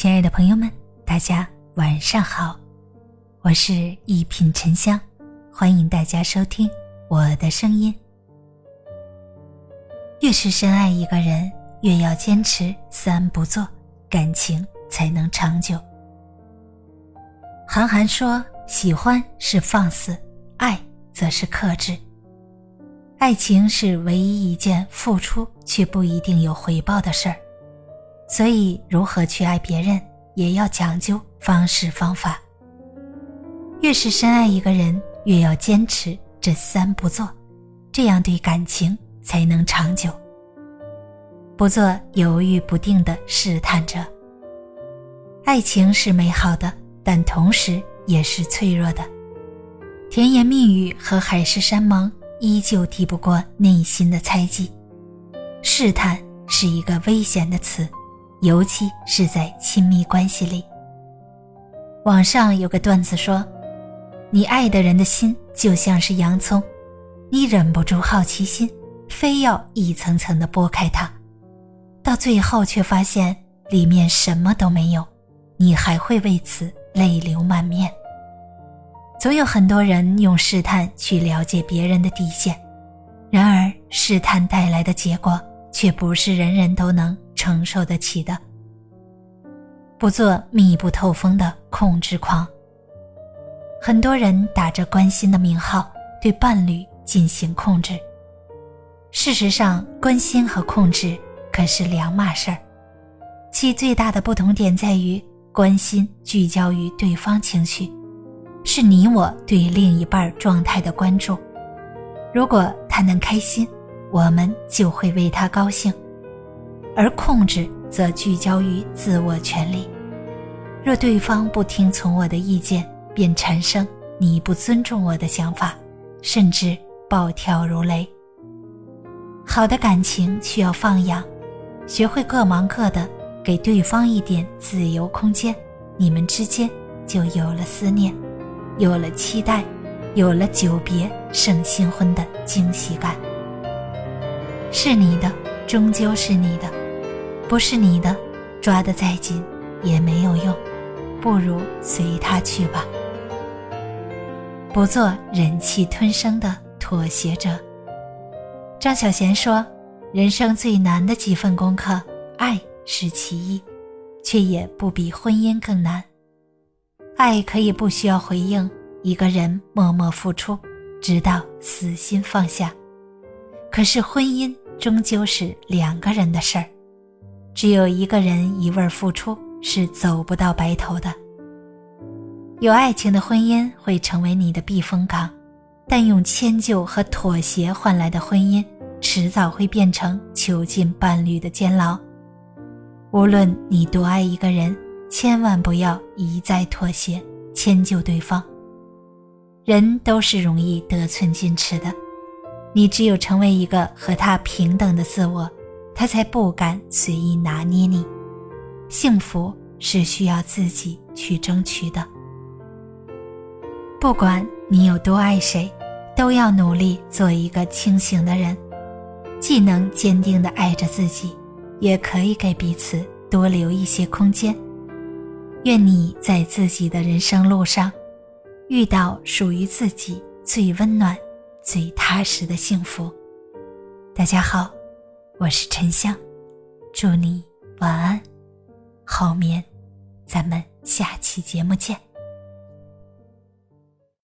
亲爱的朋友们，大家晚上好，我是一品沉香，欢迎大家收听我的声音。越是深爱一个人，越要坚持三不做，感情才能长久。韩寒说：“喜欢是放肆，爱则是克制。爱情是唯一一件付出却不一定有回报的事儿。”所以，如何去爱别人，也要讲究方式方法。越是深爱一个人，越要坚持这三不做，这样对感情才能长久。不做犹豫不定的试探者。爱情是美好的，但同时也是脆弱的。甜言蜜语和海誓山盟依旧抵不过内心的猜忌。试探是一个危险的词。尤其是在亲密关系里。网上有个段子说：“你爱的人的心就像是洋葱，你忍不住好奇心，非要一层层的剥开它，到最后却发现里面什么都没有，你还会为此泪流满面。”总有很多人用试探去了解别人的底线，然而试探带来的结果却不是人人都能。承受得起的，不做密不透风的控制狂。很多人打着关心的名号对伴侣进行控制，事实上，关心和控制可是两码事儿，其最大的不同点在于，关心聚焦于对方情绪，是你我对另一半状态的关注。如果他能开心，我们就会为他高兴。而控制则聚焦于自我权利。若对方不听从我的意见，便产生你不尊重我的想法，甚至暴跳如雷。好的感情需要放养，学会各忙各的，给对方一点自由空间，你们之间就有了思念，有了期待，有了久别胜新婚的惊喜感。是你的，终究是你的。不是你的，抓得再紧也没有用，不如随他去吧。不做忍气吞声的妥协者。张小娴说：“人生最难的几份功课，爱是其一，却也不比婚姻更难。爱可以不需要回应，一个人默默付出，直到死心放下。可是婚姻终究是两个人的事儿。”只有一个人一味付出是走不到白头的。有爱情的婚姻会成为你的避风港，但用迁就和妥协换来的婚姻，迟早会变成囚禁伴侣的监牢。无论你多爱一个人，千万不要一再妥协迁就对方。人都是容易得寸进尺的，你只有成为一个和他平等的自我。他才不敢随意拿捏你，幸福是需要自己去争取的。不管你有多爱谁，都要努力做一个清醒的人，既能坚定的爱着自己，也可以给彼此多留一些空间。愿你在自己的人生路上，遇到属于自己最温暖、最踏实的幸福。大家好。我是沉香，祝你晚安，后面，咱们下期节目见。